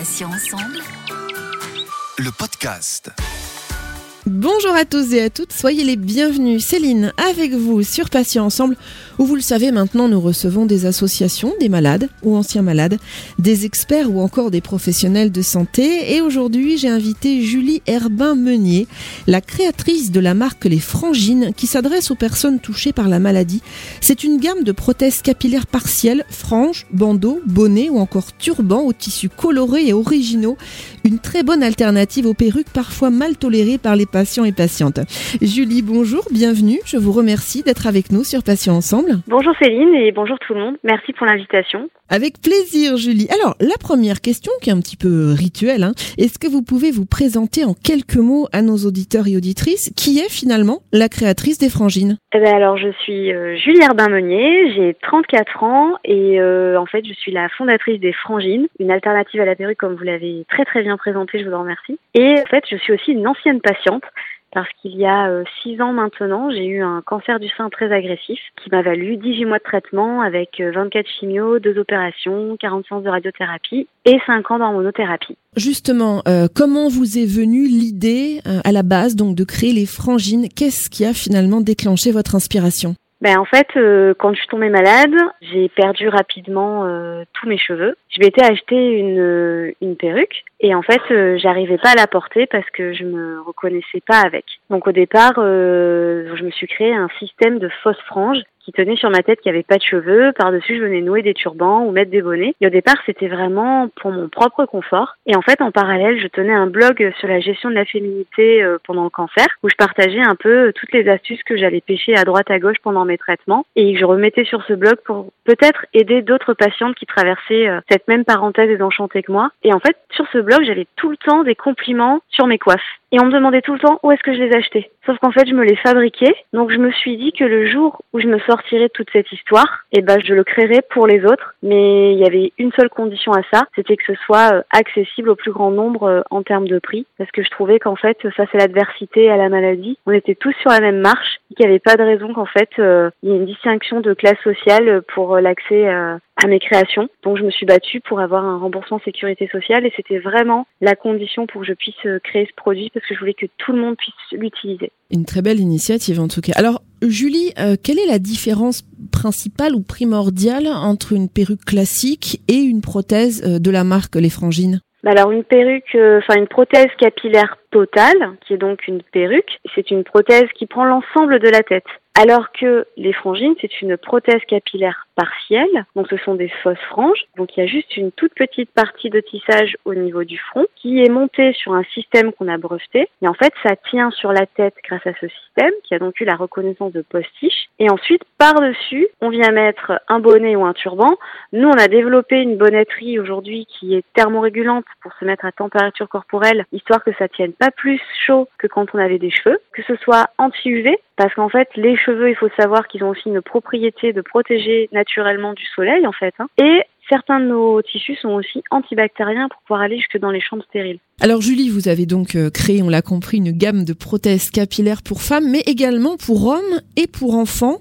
Patients ensemble. Le podcast. Bonjour à tous et à toutes, soyez les bienvenus. Céline, avec vous sur Patients Ensemble, vous le savez maintenant, nous recevons des associations, des malades ou anciens malades, des experts ou encore des professionnels de santé. Et aujourd'hui, j'ai invité Julie Herbin-Meunier, la créatrice de la marque Les Frangines, qui s'adresse aux personnes touchées par la maladie. C'est une gamme de prothèses capillaires partielles, franges, bandeaux, bonnets ou encore turbans aux tissus colorés et originaux. Une très bonne alternative aux perruques parfois mal tolérées par les patients et patientes. Julie, bonjour, bienvenue. Je vous remercie d'être avec nous sur Patients Ensemble. Bonjour Céline et bonjour tout le monde. Merci pour l'invitation. Avec plaisir, Julie. Alors, la première question, qui est un petit peu rituelle, hein, est-ce que vous pouvez vous présenter en quelques mots à nos auditeurs et auditrices qui est finalement la créatrice des frangines? Eh ben alors, je suis euh, Julie Herbin-Meunier, j'ai 34 ans et euh, en fait, je suis la fondatrice des frangines, une alternative à la perruque comme vous l'avez très très bien présenté, je vous en remercie. Et en fait, je suis aussi une ancienne patiente parce qu'il y a euh, six ans maintenant, j'ai eu un cancer du sein très agressif qui m'a valu 18 mois de traitement avec 24 euh, chimios, deux opérations, 40 séances de radiothérapie et 5 ans d'hormonothérapie. Justement, euh, comment vous est venue l'idée à la base donc de créer les frangines? Qu'est-ce qui a finalement déclenché votre inspiration? Ben en fait, quand je suis tombée malade, j'ai perdu rapidement tous mes cheveux. Je m'étais acheté une, une perruque et en fait, euh, j'arrivais pas à la porter parce que je me reconnaissais pas avec. Donc au départ, euh, je me suis créé un système de fausses franges qui tenait sur ma tête qui avait pas de cheveux. Par-dessus, je venais nouer des turbans ou mettre des bonnets. Et au départ, c'était vraiment pour mon propre confort. Et en fait, en parallèle, je tenais un blog sur la gestion de la féminité euh, pendant le cancer, où je partageais un peu toutes les astuces que j'allais pêcher à droite à gauche pendant mes traitements. Et je remettais sur ce blog pour peut-être aider d'autres patientes qui traversaient cette même parenthèse désenchantée que moi. Et en fait, sur ce blog, j'avais tout le temps des compliments sur mes coiffes. Et on me demandait tout le temps où est-ce que je les achetais? Sauf qu'en fait, je me les fabriquais. Donc, je me suis dit que le jour où je me sortirais de toute cette histoire, eh ben, je le créerais pour les autres. Mais il y avait une seule condition à ça, c'était que ce soit euh, accessible au plus grand nombre euh, en termes de prix. Parce que je trouvais qu'en fait, ça c'est l'adversité à la maladie. On était tous sur la même marche qu'il n'y avait pas de raison qu'en fait, euh, il y ait une distinction de classe sociale pour l'accès à mes créations. Donc, je me suis battue pour avoir un remboursement sécurité sociale et c'était vraiment la condition pour que je puisse créer ce produit parce que je voulais que tout le monde puisse l'utiliser. Une très belle initiative en tout cas. Alors Julie, euh, quelle est la différence principale ou primordiale entre une perruque classique et une prothèse euh, de la marque Les Frangines? Bah alors une perruque, euh, enfin une prothèse capillaire totale, qui est donc une perruque, c'est une prothèse qui prend l'ensemble de la tête. Alors que les frangines, c'est une prothèse capillaire partielle, donc ce sont des fausses franges. Donc il y a juste une toute petite partie de tissage au niveau du front qui est montée sur un système qu'on a breveté. Et en fait, ça tient sur la tête grâce à ce système qui a donc eu la reconnaissance de postiche. Et ensuite, par-dessus, on vient mettre un bonnet ou un turban. Nous, on a développé une bonnetterie aujourd'hui qui est thermorégulante pour se mettre à température corporelle, histoire que ça tienne pas plus chaud que quand on avait des cheveux, que ce soit anti-UV, parce qu'en fait, les cheveux, il faut savoir qu'ils ont aussi une propriété de protéger naturellement du soleil, en fait. Hein. Certains de nos tissus sont aussi antibactériens pour pouvoir aller jusque dans les chambres stériles. Alors Julie, vous avez donc euh, créé, on l'a compris, une gamme de prothèses capillaires pour femmes, mais également pour hommes et pour enfants.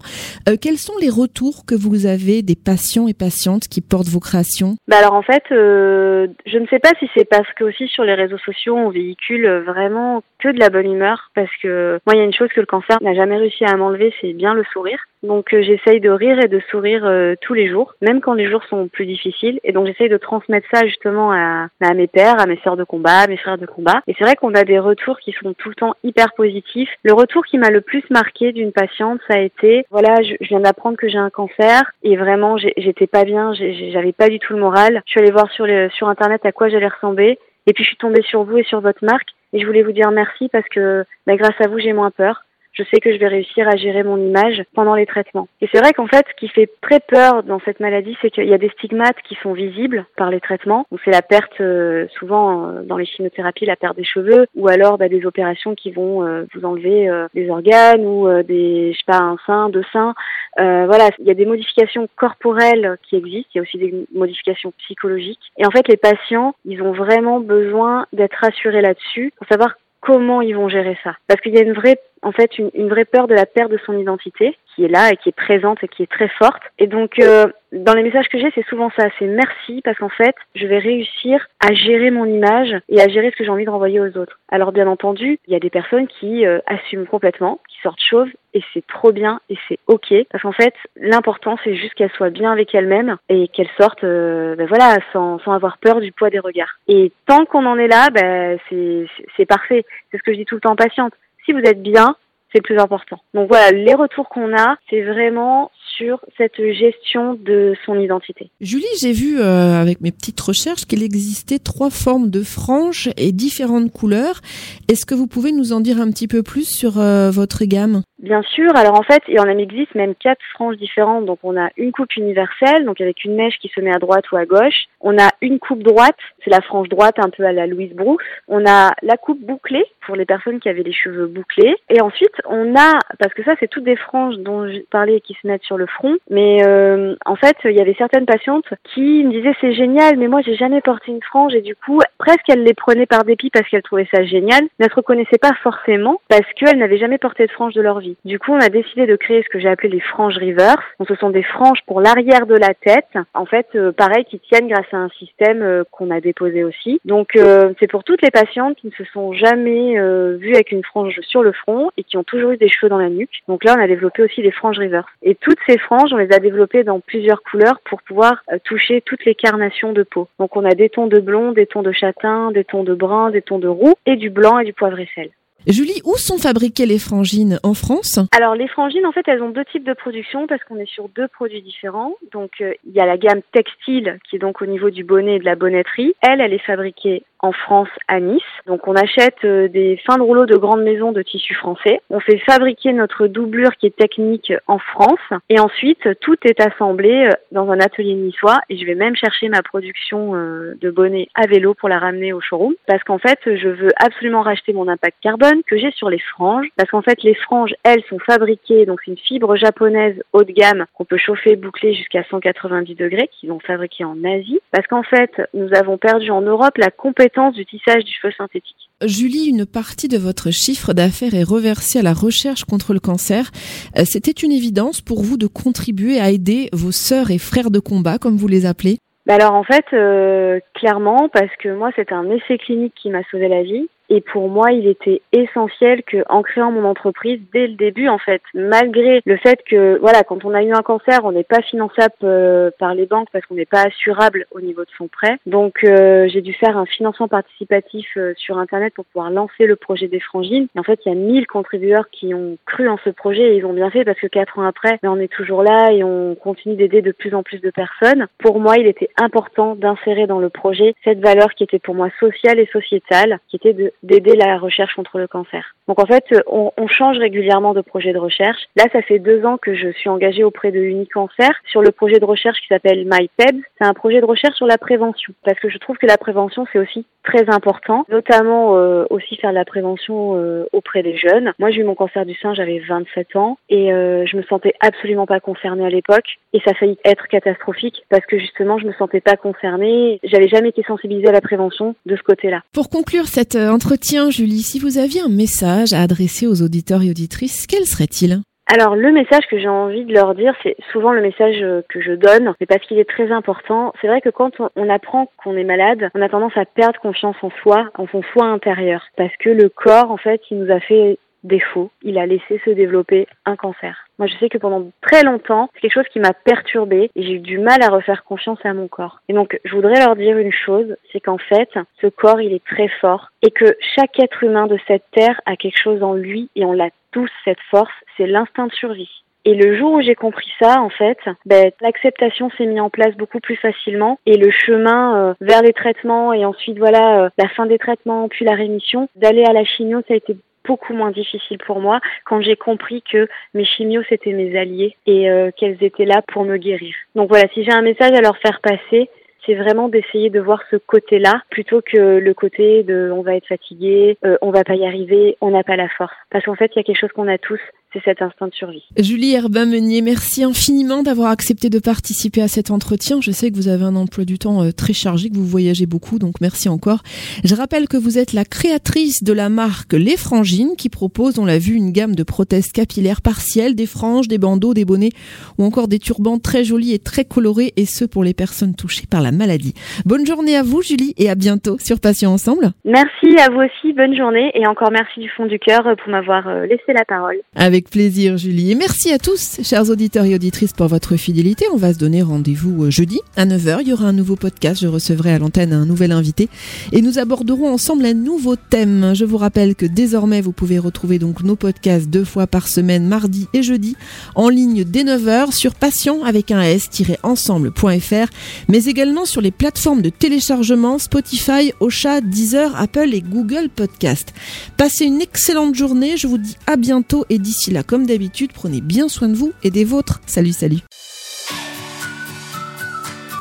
Euh, quels sont les retours que vous avez des patients et patientes qui portent vos créations? Bah Alors en fait, euh, je ne sais pas si c'est parce que aussi sur les réseaux sociaux, on véhicule vraiment que de la bonne humeur, parce que moi, il y a une chose que le cancer n'a jamais réussi à m'enlever, c'est bien le sourire. Donc j'essaye de rire et de sourire tous les jours, même quand les jours sont plus difficiles. Et donc j'essaye de transmettre ça justement à, à mes pères, à mes sœurs de combat, mes frères de combat. Et c'est vrai qu'on a des retours qui sont tout le temps hyper positifs. Le retour qui m'a le plus marqué d'une patiente, ça a été, voilà, je, viens d'apprendre que j'ai un cancer et vraiment, j'étais pas bien, j'avais pas du tout le moral. Je suis allée voir sur, sur Internet à quoi j'allais ressembler. Et puis je suis tombée sur vous et sur votre marque et je voulais vous dire merci parce que bah, grâce à vous j'ai moins peur je sais que je vais réussir à gérer mon image pendant les traitements. Et c'est vrai qu'en fait, ce qui fait très peur dans cette maladie, c'est qu'il y a des stigmates qui sont visibles par les traitements. C'est la perte, euh, souvent euh, dans les chimiothérapies, la perte des cheveux, ou alors bah, des opérations qui vont euh, vous enlever des organes ou des, je sais pas, un sein, deux seins. voilà, il y a des modifications corporelles qui existent. Il y a aussi des modifications psychologiques. Et en fait, les patients, ils ont vraiment besoin d'être rassurés là-dessus pour savoir comment ils vont gérer ça. Parce qu'il y a une vraie, en fait, une, vraie peur de la perte de son identité est là et qui est présente et qui est très forte. Et donc, euh, dans les messages que j'ai, c'est souvent ça, c'est merci parce qu'en fait, je vais réussir à gérer mon image et à gérer ce que j'ai envie de renvoyer aux autres. Alors bien entendu, il y a des personnes qui euh, assument complètement, qui sortent chauves et c'est trop bien et c'est ok parce qu'en fait, l'important c'est juste qu'elles soient bien avec elles-mêmes et qu'elles sortent, euh, ben voilà, sans, sans avoir peur du poids des regards. Et tant qu'on en est là, ben c'est parfait. C'est ce que je dis tout le temps patiente. Si vous êtes bien, c'est le plus important. Donc voilà, les retours qu'on a, c'est vraiment sur cette gestion de son identité. Julie, j'ai vu euh, avec mes petites recherches qu'il existait trois formes de franges et différentes couleurs. Est-ce que vous pouvez nous en dire un petit peu plus sur euh, votre gamme? Bien sûr. Alors en fait, il en existe même quatre franges différentes. Donc on a une coupe universelle, donc avec une mèche qui se met à droite ou à gauche. On a une coupe droite, c'est la frange droite un peu à la Louise Brooks. On a la coupe bouclée pour les personnes qui avaient les cheveux bouclés. Et ensuite, on a, parce que ça c'est toutes des franges dont je parlais qui se mettent sur le front, mais euh, en fait, il y avait certaines patientes qui me disaient c'est génial, mais moi j'ai jamais porté une frange et du coup, presque elles les prenaient par dépit parce qu'elles trouvaient ça génial, elles se reconnaissaient pas forcément parce qu'elles n'avaient jamais porté de frange de leur vie. Du coup, on a décidé de créer ce que j'ai appelé les franges reverse. Donc, ce sont des franges pour l'arrière de la tête, en fait, euh, pareil, qui tiennent grâce à un système euh, qu'on a déposé aussi. Donc, c'est pour toutes les patientes qui ne se sont jamais vues avec une frange sur le front et qui ont toujours eu des cheveux dans la nuque. Donc là, on a développé aussi des franges reverse. Et toutes ces franges, on les a développées dans plusieurs couleurs pour pouvoir euh, toucher toutes les carnations de peau. Donc on a des tons de blond, des tons de châtain, des tons de brun, des tons de roux et du blanc et du poivre et sel. Julie, où sont fabriquées les frangines En France? Alors les frangines, en fait, elles ont deux types de production parce qu'on est sur deux produits différents. Donc euh, il y a la gamme textile qui est donc au niveau du bonnet et de la bonnetterie. Elle, elle est fabriquée en France à Nice. Donc on achète euh, des fins de rouleau de grandes maisons de tissu français. On fait fabriquer notre doublure qui est technique en France. Et ensuite tout est assemblé euh, dans un atelier niçois. Et je vais même chercher ma production euh, de bonnets à vélo pour la ramener au showroom. Parce qu'en fait je veux absolument racheter mon impact carbone que j'ai sur les franges. Parce qu'en fait les franges elles sont fabriquées donc c'est une fibre japonaise haut de gamme qu'on peut chauffer boucler jusqu'à 190 degrés qu'ils ont fabriqué en Asie. Parce qu'en fait nous avons perdu en Europe la compétence du tissage du cheveu synthétique. Julie, une partie de votre chiffre d'affaires est reversée à la recherche contre le cancer. Euh, c'était une évidence pour vous de contribuer à aider vos sœurs et frères de combat, comme vous les appelez? Bah alors en fait, euh, clairement, parce que moi c'est un essai clinique qui m'a sauvé la vie. Et pour moi, il était essentiel que, en créant mon entreprise dès le début, en fait, malgré le fait que, voilà, quand on a eu un cancer, on n'est pas finançable euh, par les banques parce qu'on n'est pas assurable au niveau de son prêt. Donc, euh, j'ai dû faire un financement participatif euh, sur Internet pour pouvoir lancer le projet des frangines. Et en fait, il y a 1000 contributeurs qui ont cru en ce projet et ils ont bien fait parce que quatre ans après, ben, on est toujours là et on continue d'aider de plus en plus de personnes. Pour moi, il était important d'insérer dans le projet cette valeur qui était pour moi sociale et sociétale, qui était de d'aider la recherche contre le cancer. Donc en fait, on, change régulièrement de projet de recherche. Là, ça fait deux ans que je suis engagée auprès de Unicancer sur le projet de recherche qui s'appelle MyPeb. C'est un projet de recherche sur la prévention parce que je trouve que la prévention c'est aussi très important, notamment euh, aussi faire de la prévention euh, auprès des jeunes. Moi, j'ai eu mon cancer du sein, j'avais 27 ans et euh, je me sentais absolument pas concernée à l'époque et ça a failli être catastrophique parce que justement, je me sentais pas concernée. J'avais jamais été sensibilisée à la prévention de ce côté-là. Pour conclure cet entretien, Julie, si vous aviez un message à adresser aux auditeurs et auditrices, quel serait-il? Alors le message que j'ai envie de leur dire, c'est souvent le message euh, que je donne, mais parce qu'il est très important. C'est vrai que quand on apprend qu'on est malade, on a tendance à perdre confiance en soi, en son soi intérieur, parce que le corps, en fait, il nous a fait défaut. Il a laissé se développer un cancer. Moi, je sais que pendant très longtemps, c'est quelque chose qui m'a perturbée et j'ai eu du mal à refaire confiance à mon corps. Et donc, je voudrais leur dire une chose, c'est qu'en fait, ce corps, il est très fort et que chaque être humain de cette terre a quelque chose en lui et on l'a tous cette force, c'est l'instinct de survie. Et le jour où j'ai compris ça, en fait, ben, l'acceptation s'est mise en place beaucoup plus facilement et le chemin euh, vers les traitements et ensuite voilà euh, la fin des traitements puis la rémission, d'aller à la chimio, ça a été beaucoup moins difficile pour moi quand j'ai compris que mes chimios c'était mes alliés et euh, qu'elles étaient là pour me guérir. Donc voilà, si j'ai un message à leur faire passer, c'est vraiment d'essayer de voir ce côté-là plutôt que le côté de on va être fatigué, euh, on va pas y arriver, on n'a pas la force. Parce qu'en fait, il y a quelque chose qu'on a tous, c'est cet instinct de survie. Julie Herbin-Meunier, merci infiniment d'avoir accepté de participer à cet entretien. Je sais que vous avez un emploi du temps euh, très chargé, que vous voyagez beaucoup, donc merci encore. Je rappelle que vous êtes la créatrice de la marque Les Frangines qui propose, on l'a vu, une gamme de prothèses capillaires partielles, des franges, des bandeaux, des bonnets ou encore des turbans très jolis et très colorés et ce pour les personnes touchées par la maladie. Bonne journée à vous Julie et à bientôt sur Passion Ensemble. Merci à vous aussi, bonne journée et encore merci du fond du cœur pour m'avoir euh, laissé la parole. Avec plaisir, Julie. Et merci à tous, chers auditeurs et auditrices, pour votre fidélité. On va se donner rendez-vous euh, jeudi à 9h. Il y aura un nouveau podcast. Je recevrai à l'antenne un nouvel invité et nous aborderons ensemble un nouveau thème. Je vous rappelle que désormais, vous pouvez retrouver donc nos podcasts deux fois par semaine, mardi et jeudi, en ligne dès 9h sur patient avec un s-ensemble.fr, mais également sur les plateformes de téléchargement Spotify, Ocha, Deezer, Apple et Google Podcast. Passez une excellente journée. Je vous dis à bientôt et d'ici là, comme d'habitude, prenez bien soin de vous et des vôtres. Salut, salut.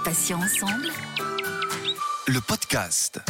Patient ensemble. Le podcast.